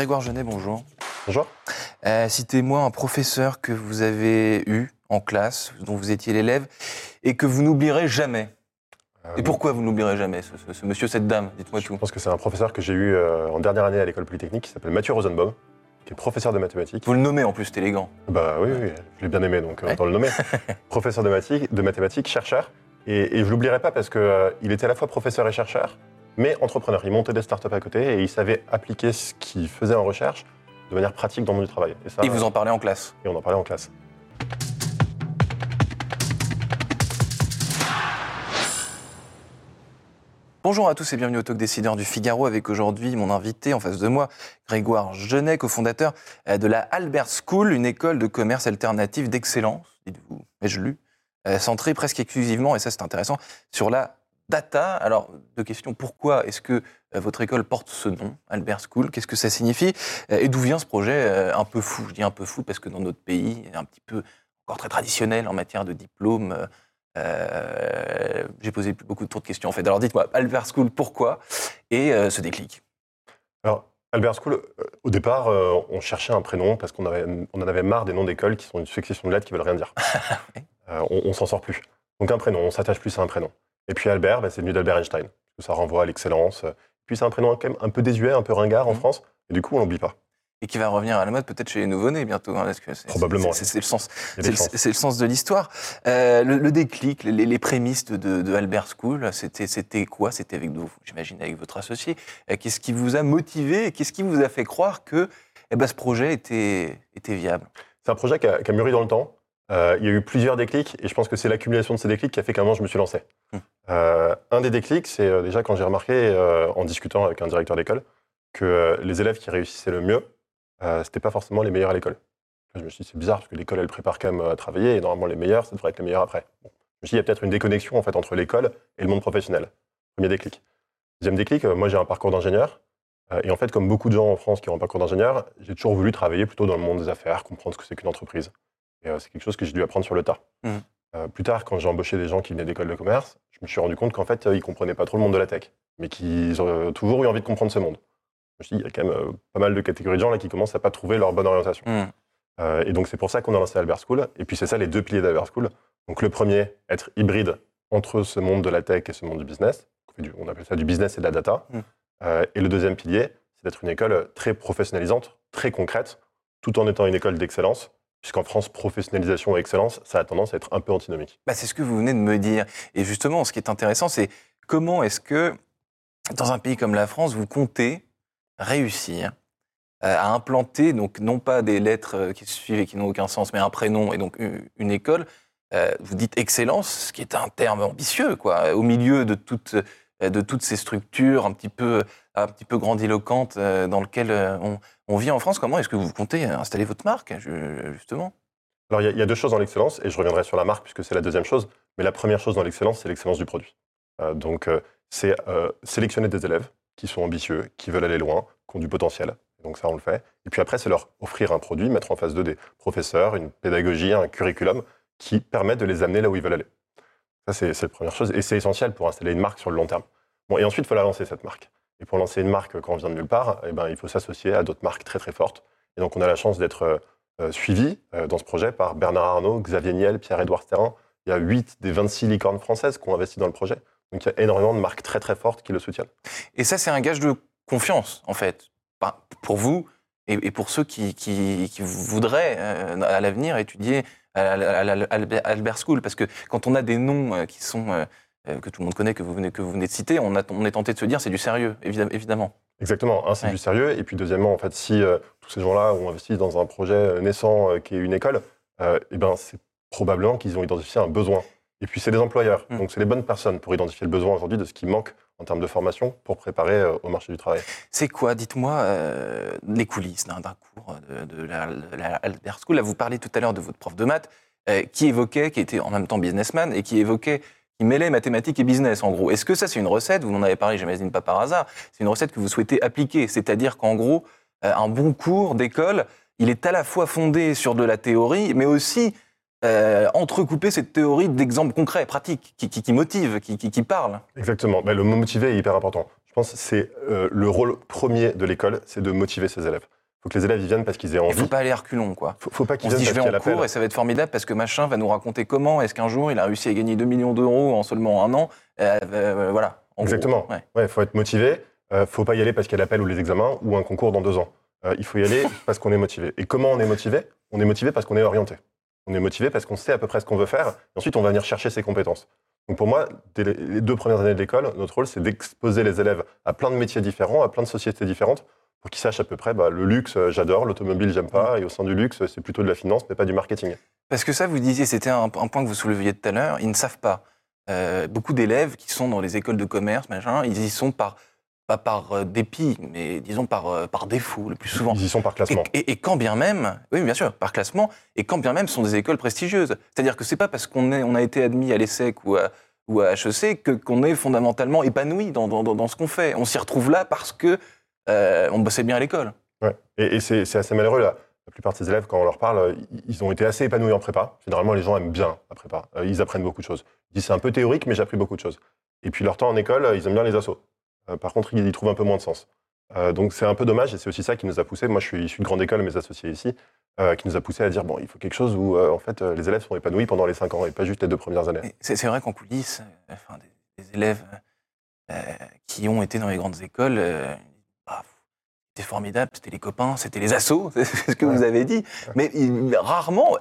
Grégoire Genet, bonjour. Bonjour. Euh, citez-moi un professeur que vous avez eu en classe, dont vous étiez l'élève, et que vous n'oublierez jamais. Euh, Et pourquoi vous n'oublierez jamais ce, ce- ce monsieur, cette dame Dites-moi Je tout. pense que c'est un professeur que j'ai eu euh, en dernière année à l'école polytechnique qui s'appelle Mathieu Rosenbaum, qui est professeur de mathématiques. Vous le nommez en plus, c'est élégant. Bah oui, oui, je l'ai bien aimé, donc Ouais. le nommer. professeur de, mathématiques- de mathématiques, chercheur. Et, et je l'oublierai pas parce qu'il était à la fois professeur et chercheur, mais entrepreneur. Il montait des startups à côté et il savait appliquer ce qu'il faisait en recherche de manière pratique dans le monde du travail. Et, ça, Et vous en parlez en classe. et on en parlait en classe. Bonjour à tous et bienvenue au Talk Décideur du Figaro avec aujourd'hui mon invité en face de moi, Grégoire Genet, cofondateur euh, de la Albert School, une école de commerce alternative d'excellence, dites-vous, ai-je lu, euh, centrée presque exclusivement, et ça c'est intéressant, sur la data. Alors, deux questions. Pourquoi est-ce que euh, votre école porte ce nom, Albert School? Qu'est-ce que ça signifie? Euh, Et d'où vient ce projet euh, un peu fou? Je dis un peu fou parce que dans notre pays, un petit peu encore très traditionnel en matière de diplôme, euh, j'ai posé beaucoup trop de questions en fait. Alors dites-moi, Albert School, pourquoi? Et euh, ce déclic Alors, Albert School, au départ, euh, on cherchait un prénom parce qu'on on en avait marre des noms d'écoles qui sont une succession de lettres qui veulent rien dire. Oui. On, on s'en sort plus. Donc un prénom, on s'attache plus à un prénom. Et puis Albert, bah, c'est venu d'Albert Einstein, ça renvoie à l'excellence. Puis c'est un prénom quand même un peu désuet, un peu ringard en Mhm. France, et du coup on l'oublie pas. Et qui va revenir à la mode peut-être chez les nouveau-nés bientôt. hein, parce que c'est- Probablement, C'est le sens. C'est le, sens de l'histoire. Euh, le, le déclic, les, les prémices de, de- Albert School, c'était c'était quoi? C'était avec vous, j'imagine, avec votre associé. Euh, Qu'est-ce qui vous a motivé Qu'est-ce qui vous a fait croire que eh ben, ce projet était, était viable? C'est un projet qui a, qui a mûri dans le temps. Euh, il y a eu plusieurs déclics, et je pense que c'est l'accumulation de ces déclics qui a fait qu'à un moment je me suis lancé. Hmm. Euh, un des déclics, c'est euh, déjà quand j'ai remarqué, en discutant avec un directeur d'école, que les élèves qui réussissaient le mieux, c'était pas forcément les meilleurs à l'école. Je me suis dit, c'est bizarre, parce que l'école, elle prépare quand même à travailler, et normalement, les meilleurs, ça devrait être les meilleurs après. Bon. Je me suis dit, il y a peut-être une déconnexion en fait, entre l'école et le monde professionnel. Premier déclic. Deuxième déclic, moi, j'ai un parcours d'ingénieur. et en fait, comme beaucoup de gens en France qui ont un parcours d'ingénieur, j'ai toujours voulu travailler plutôt dans le monde des affaires, comprendre ce que c'est qu'une entreprise. Et euh, c'est quelque chose que j'ai dû apprendre sur le tas. Mhm. Euh, plus tard, quand j'ai embauché des gens qui venaient d'écoles de commerce, je me suis rendu compte qu'en fait, euh, ils comprenaient pas trop le monde de la tech, mais qu'ils ont toujours eu envie de comprendre ce monde. Je me suis dit, il y a quand même pas mal de catégories de gens là qui commencent à pas trouver leur bonne orientation. Euh, et donc, c'est pour ça qu'on a lancé Albert School. Et puis, c'est ça les deux piliers d'Albert School. Donc, le premier, être hybride entre ce monde de la tech et ce monde du business. On, appelle ça du business et de la data. Mm. Euh, et le deuxième pilier, c'est d'être une école très professionnalisante, très concrète, tout en étant une école d'excellence. Puisqu'en France, professionnalisation et excellence, ça a tendance à être un peu antinomique. Bah, c'est ce que vous venez de me dire. Et justement, ce qui est intéressant, c'est comment est-ce que, dans un pays comme la France, vous comptez réussir euh, à implanter, donc non pas des lettres euh, qui se suivent et qui n'ont aucun sens, mais un prénom et donc une, école. Euh, vous dites excellence, ce qui est un terme ambitieux, quoi, au milieu de toutes, euh, de toutes ces structures un petit peu, un petit peu grandiloquentes euh, dans lesquelles euh, on, vit en France. Comment est-ce que vous comptez installer votre marque, ju- justement? Alors, il y a- deux choses dans l'excellence, et je reviendrai sur la marque puisque c'est la deuxième chose. Mais la première chose dans l'excellence, c'est l'excellence du produit. Euh, donc, euh, c'est euh, sélectionner des élèves qui sont ambitieux, qui veulent aller loin, qui ont du potentiel. Donc, ça, on le fait. Et puis après, c'est leur offrir un produit, mettre en face d'eux des professeurs, une pédagogie, un curriculum qui permettent de les amener là où ils veulent aller. C'est la première chose. Et c'est essentiel pour installer une marque sur le long terme. Bon, et ensuite, il faut la lancer, cette marque. Et pour lancer une marque, quand on vient de nulle part, eh ben, il faut s'associer à d'autres marques très, très fortes. Et donc, on a la chance d'être euh, euh, suivi euh, dans ce projet par Bernard Arnault, Xavier Niel, Pierre-Édouard Terrain. Il y a 8 des 26 licornes françaises qui ont investi dans le projet. Donc, il y a énormément de marques très, très fortes qui le soutiennent. Et ça, c'est un gage de confiance, en fait, pour vous et, pour ceux qui, voudraient, à l'avenir, étudier à, la- à la- à Albert Albert School. Parce que quand on a des noms euh, qui sont, euh, euh, que tout le monde connaît, que vous venez, que vous venez de citer, on, a- on est tenté de se dire c'est du sérieux, évidem- évidemment. Exactement. Un, c'est Ouais. du sérieux. Et puis, deuxièmement, en fait, si euh, tous ces gens-là ont investi dans un projet naissant euh, qui est une école, euh, eh ben, c'est probablement qu'ils ont identifié un besoin. Et puis, c'est des employeurs. Mm. Donc, c'est les bonnes personnes pour identifier le besoin aujourd'hui de ce qui manque en termes de formation pour préparer euh, au marché du travail. C'est quoi, dites-moi, euh, les coulisses d'un cours de, de la, de School? Vous parlez tout à l'heure de votre prof de maths, euh, qui évoquait, qui était en même temps businessman, et qui évoquait, qui mêlait mathématiques et business, en gros. Est-ce que ça, c'est une recette? Vous m'en avez parlé, j'imagine pas par hasard. C'est une recette que vous souhaitez appliquer. C'est-à-dire qu'en gros, un bon cours d'école, il est à la fois fondé sur de la théorie, mais aussi euh, entrecouper cette théorie d'exemples concrets, pratiques, qui, qui, qui motivent, qui, qui, qui parlent. Exactement. Ben, le mot motivé est hyper important. Je pense que c'est euh, le rôle premier de l'école, c'est de motiver ses élèves. Il faut que les élèves y viennent parce qu'ils aient Il envie. faut pas aller à reculons, quoi. Faut, faut pas qu'ils se dit, viennent je vais en cours et ça va être formidable parce que machin va nous raconter comment est-ce qu'un jour il a réussi à gagner 2 millions d'euros en seulement un an? Euh, euh, voilà. En. Exactement. Ouais. Ouais, faut être motivé. Euh, faut pas y aller parce qu'il y a l'appel ou les examens ou un concours dans deux ans. Il faut y aller parce qu'on est motivé. Et comment on est motivé? On est motivé parce qu'on est orienté. On est motivé parce qu'on sait à peu près ce qu'on veut faire. Et ensuite, on va venir chercher ses compétences. Donc pour moi, dès les- deux premières années de l'école, notre rôle, c'est d'exposer les élèves à plein de métiers différents, à plein de sociétés différentes, pour qu'ils sachent à peu près, bah, le luxe, euh, j'adore, l'automobile, j'aime pas, et au sein du luxe, c'est plutôt de la finance, mais pas du marketing. Parce que ça, vous disiez, c'était un, un point que vous souleviez tout à l'heure, ils ne savent pas. Euh, beaucoup d'élèves qui sont dans les écoles de commerce, machin, ils y sont par, pas par euh, dépit, mais disons par, euh, par défaut, le plus souvent. Ils y sont par classement. et- et quand bien même, oui bien sûr, par classement, et quand bien même ce sont des écoles prestigieuses. C'est-à-dire que c'est pas parce qu'on on a été admis à l'ESSEC ou à, ou à HEC que- qu'on est fondamentalement épanoui dans, dans- dans- ce qu'on fait. On s'y retrouve là parce que euh, on bossait bien à l'école. Ouais. Et, et c'est assez malheureux, là. La plupart de ces élèves, quand on leur parle, ils- ont été assez épanouis en prépa. Généralement, les gens aiment bien la prépa. Ils apprennent beaucoup de choses. Ils disent c'est un peu théorique, mais j'ai appris beaucoup de choses. Et puis leur temps en école, ils aiment bien les assos. Euh, Par contre, ils y trouvent un peu moins de sens. Euh, donc c'est un peu dommage, et c'est aussi ça qui nous a poussé. Moi, je suis issu de grande école, mes associés ici, euh, qui nous a poussé à dire bon, il faut quelque chose où en fait les élèves sont épanouis pendant les 5 ans et pas juste les deux premières années. C'est vrai qu'en coulisses, enfin, des, des élèves qui ont été dans les grandes écoles, bah, c'était formidable, c'était les copains, c'était les assos, c'est ce que Ouais. vous avez dit. Mais il- rarement,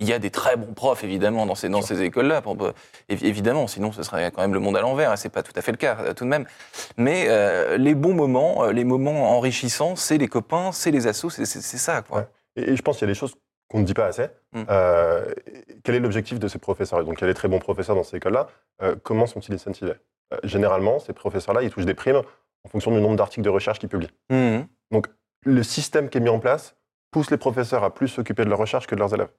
il y a des très bons profs évidemment dans ces, dans ces écoles-là, évidemment, sinon ce serait quand même le monde à l'envers, et c'est pas tout à fait le cas euh, tout de même. Mais euh, les bons moments, euh, les moments enrichissants, c'est les copains, c'est les assos, c'est ça quoi. Ouais. Et, et je pense qu'il y a des choses qu'on ne dit pas assez. Euh, quel est l'objectif de ces professeurs? Donc, il y a des très bons professeurs dans ces écoles-là. Euh, comment sont-ils incentivés? Généralement, ces professeurs-là, ils touchent des primes en fonction du nombre d'articles de recherche qu'ils publient. Mhm. Le système qui est mis en place pousse les professeurs à plus s'occuper de leur recherche que de leurs élèves.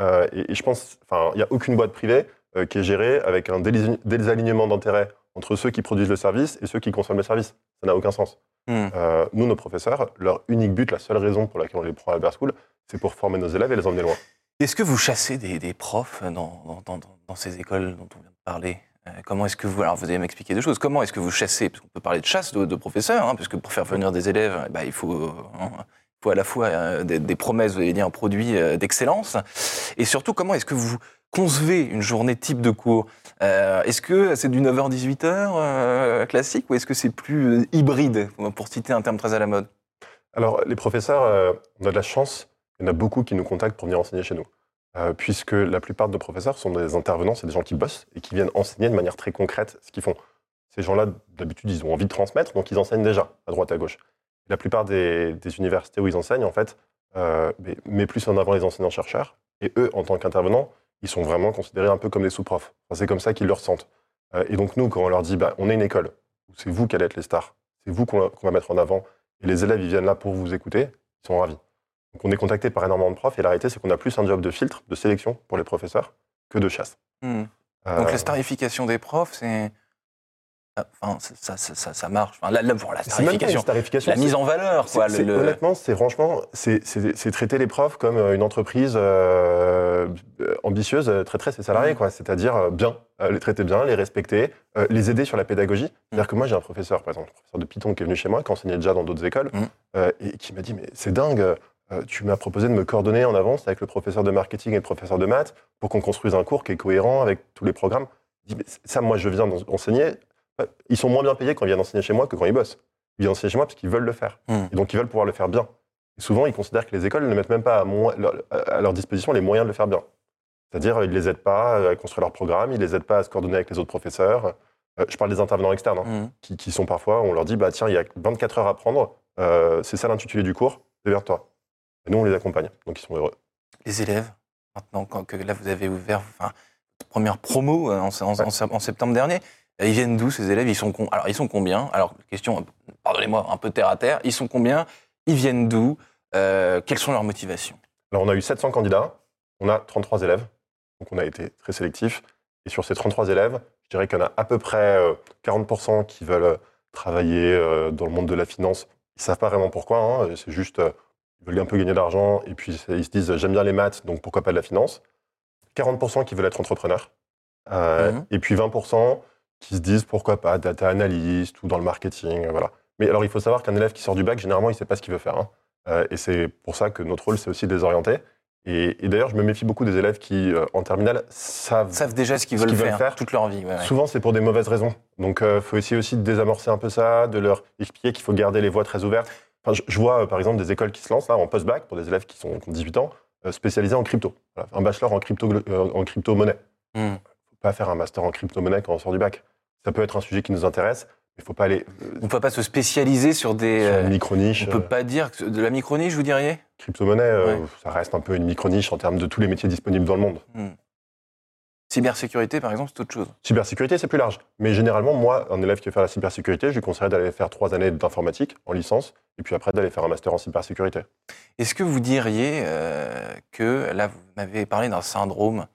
Euh, et, et je pense, enfin, il n'y a aucune boîte privée euh, qui est gérée avec un désalignement d'intérêts entre ceux qui produisent le service et ceux qui consomment le service. Ça n'a aucun sens. Mhm. Euh, nous, nos professeurs, leur unique but, la seule raison pour laquelle on les prend à Albert School, c'est pour former nos élèves et les emmener loin. Est-ce que vous chassez des, des profs dans, dans- dans- dans- dans ces écoles dont on vient de parler? Euh, Comment est-ce que vous... Alors, vous allez m'expliquer deux choses. Comment est-ce que vous chassez? Parce qu'on peut parler de chasse de, de professeurs, hein, parce que pour faire venir des élèves, eh ben, il, faut, hein, faut à la fois euh, des, promesses, vous allez dire, un produit euh, d'excellence. Et surtout, comment est-ce que vous concevez une journée type de cours? Euh, Est-ce que c'est du 9h-18h euh, classique ou est-ce que c'est plus hybride, pour citer un terme très à la mode? Alors, les professeurs, on a de la chance, il y en a beaucoup qui nous contactent pour venir enseigner chez nous. Puisque la plupart de nos professeurs sont des intervenants, c'est des gens qui bossent et qui viennent enseigner de manière très concrète ce qu'ils font. Ces gens-là, d'habitude, ils ont envie de transmettre, donc ils enseignent déjà, à droite, à gauche. La plupart des, des universités où ils enseignent, en fait, euh, met plus en avant les enseignants-chercheurs. Et eux, en tant qu'intervenants, ils sont vraiment considérés un peu comme des sous-profs. Enfin, c'est comme ça qu'ils le ressentent. Euh, et donc, nous, quand on leur dit, bah, on est une école, c'est vous qui allez être les stars, c'est vous qu'on qu'on va mettre en avant, et les élèves, ils viennent là pour vous écouter, ils sont ravis. Donc, on est contacté par énormément de profs, et la réalité, c'est qu'on a plus un job de filtre, de sélection pour les professeurs, que de chasse. Hmm. Euh, Donc la starification des profs, c'est... ah, Enfin, ça, ça, ça- marche. Enfin, la, la, bon, la starification. la mise en valeur, quoi. C'est- le- c'est- le- Honnêtement, c'est franchement, c'est- traiter les profs comme euh, une entreprise euh, euh, ambitieuse traiterait ses salariés, Mm. quoi. C'est-à-dire bien, les traiter bien, les respecter, euh, les aider sur la pédagogie. Mm. C'est-à-dire que moi, j'ai un professeur, par exemple, un professeur de Python qui est venu chez moi, qui enseignait déjà dans d'autres écoles, Mm. euh, et qui m'a dit, mais c'est dingue, euh, tu m'as proposé de me coordonner en avance avec le professeur de marketing et le professeur de maths pour qu'on construise un cours qui est cohérent avec tous les programmes. Ça, moi, je viens d'en- enseigner. Euh, Ils sont moins bien payés quand ils viennent enseigner chez moi que quand ils bossent. Ils viennent enseigner chez moi parce qu'ils veulent le faire. Mm. Et donc, ils veulent pouvoir le faire bien. Et souvent, ils considèrent que les écoles ne mettent même pas à, mo- leur, à leur disposition les moyens de le faire bien. C'est-à-dire, ils ne les aident pas à construire leur programme, ils ne les aident pas à se coordonner avec les autres professeurs. Euh, je parle des intervenants externes, hein, Hmm. qui, qui sont parfois, on leur dit, bah, tiens, il y a 24 heures à prendre, euh, c'est ça l'intitulé du cours, démerde-toi. Et nous, on les accompagne, donc ils sont heureux. Les élèves, maintenant, quand que là vous avez ouvert enfin, votre première promo en, en- en- en septembre dernier, ils viennent d'où ces élèves? Ils sont, Alors, ils sont combien? Alors, question, euh, pardonnez-moi, un peu terre à terre, ils sont combien? Ils viennent d'où? Euh, Quelles sont leurs motivations? Alors, on a eu 700 candidats, on a 33 élèves, donc on a été très sélectif. Et sur ces 33 élèves, je dirais qu'il y en a à peu près euh, 40% qui veulent euh, travailler euh, dans le monde de la finance. Ils ne savent pas vraiment pourquoi, hein, c'est juste, euh, ils veulent un peu gagner d'argent, et puis ils se disent, j'aime bien les maths, donc pourquoi pas de la finance? 40% qui veulent être entrepreneurs. Euh, Mhm. Et puis 20% qui se disent pourquoi pas data analyst ou dans le marketing, euh, voilà. Mais alors il faut savoir qu'un élève qui sort du bac, généralement, il ne sait pas ce qu'il veut faire. hein. Euh, et c'est pour ça que notre rôle, c'est aussi de les orienter. Et, et d'ailleurs, je me méfie beaucoup des élèves qui, euh, en terminale, savent. Savent déjà ce qu'ils veulent faire, toute leur vie. ouais, ouais. Souvent, c'est pour des mauvaises raisons. Donc, il faut essayer aussi de désamorcer un peu ça, de leur expliquer qu'il faut garder les voies très ouvertes. Enfin, je, je vois, par exemple, des écoles qui se lancent là, en post-bac pour des élèves qui, sont, qui ont 18 ans, spécialisés en crypto. Voilà, un bachelor en crypto, euh, en crypto-monnaie. Hmm. Pas faire un master en crypto-monnaie quand on sort du bac. Ça peut être un sujet qui nous intéresse, mais il faut pas aller euh, On ne peut pas se spécialiser sur des. sur euh, micro-niche. on peut euh, pas dire que de la micro-niche, vous diriez? Crypto-monnaie, Ouais. ça reste un peu une micro-niche en termes de tous les métiers disponibles dans le monde. Hmm. Cybersécurité, par exemple, c'est autre chose. Cybersécurité, c'est plus large. Mais généralement, moi, un élève qui veut faire la cybersécurité, je lui conseillerais d'aller faire trois années d'informatique en licence, et puis après d'aller faire un master en cybersécurité. Est-ce que vous diriez euh, que, là, vous m'avez parlé d'un syndrome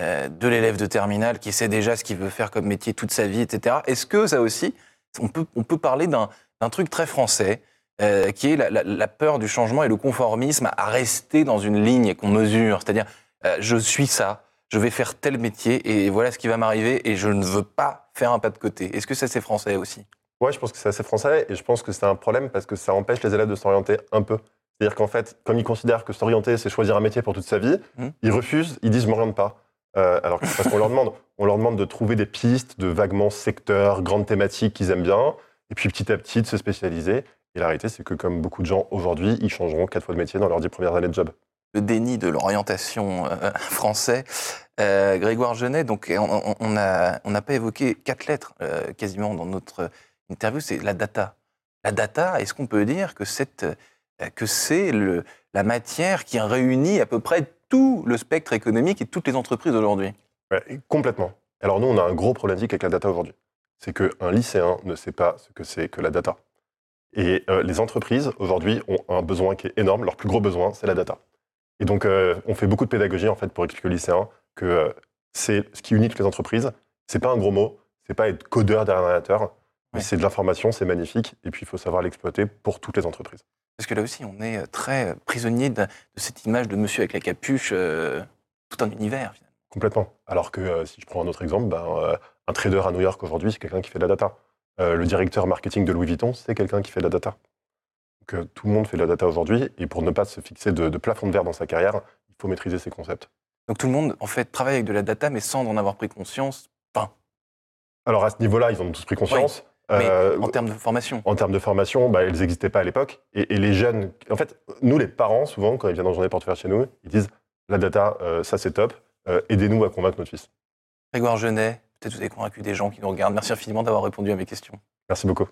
euh, de l'élève de terminale qui sait déjà ce qu'il veut faire comme métier toute sa vie, etc. Est-ce que ça aussi, on peut, on peut parler d'un truc très français, euh, qui est la, la- la peur du changement et le conformisme à rester dans une ligne qu'on mesure C'est-à-dire, euh, je suis ça, je vais faire tel métier, et voilà ce qui va m'arriver, et je ne veux pas faire un pas de côté. Est-ce que ça, c'est français aussi? Ouais, je pense que c'est assez français, et je pense que c'est un problème parce que ça empêche les élèves de s'orienter un peu. C'est-à-dire qu'en fait, comme ils considèrent que s'orienter, c'est choisir un métier pour toute sa vie, Mhm. ils refusent, ils disent je m'oriente pas. Euh, alors parce qu'on leur demande, on leur demande de trouver des pistes de vaguement secteurs, grandes thématiques qu'ils aiment bien, et puis petit à petit de se spécialiser. Et la réalité, c'est que comme beaucoup de gens aujourd'hui, ils changeront quatre fois de métier dans leurs dix premières années de job. le déni de l'orientation euh, français. Euh, Grégoire Genet, donc on- n'a pas évoqué quatre lettres euh, quasiment dans notre interview, c'est la data. La data, est-ce qu'on peut dire que c'est euh, que c'est la matière qui réunit à peu près tout le spectre économique et toutes les entreprises aujourd'hui Ouais, complètement. Alors nous, on a un gros problématique avec la data aujourd'hui. C'est qu'un lycéen ne sait pas ce que c'est que la data. Et euh, les entreprises, aujourd'hui, ont un besoin qui est énorme. Leur plus gros besoin, c'est la data. Et donc, euh, on fait beaucoup de pédagogie, en fait, pour expliquer aux lycéens que euh, c'est ce qui unit toutes les entreprises. C'est pas un gros mot, c'est pas être codeur derrière un ordinateur, mais Ouais. c'est de l'information, c'est magnifique, et puis il faut savoir l'exploiter pour toutes les entreprises. Parce que là aussi, on est très prisonnier de, de cette image de monsieur avec la capuche, euh, tout un univers finalement. Complètement. Alors que euh, si je prends un autre exemple, ben, euh, un trader à New York aujourd'hui, c'est quelqu'un qui fait de la data. Euh, le directeur marketing de Louis Vuitton, c'est quelqu'un qui fait de la data. Donc euh, tout le monde fait de la data aujourd'hui, et pour ne pas se fixer de, de plafond de verre dans sa carrière, il faut maîtriser ces concepts. Donc tout le monde, en fait, travaille avec de la data, mais sans en avoir pris conscience, enfin, Alors à ce niveau-là, ils en ont tous pris conscience. Mais Euh, en termes de formation. en termes de formation, bah, elles n'existaient pas à l'époque. Et, et les jeunes, en fait, nous, les parents, souvent, quand ils viennent en journée portefeuille chez nous, ils disent la data, euh, ça c'est top, euh, aidez-nous à convaincre notre fils. Grégoire Genet, peut-être vous avez convaincu des gens qui nous regardent. Merci infiniment d'avoir répondu à mes questions. Merci beaucoup.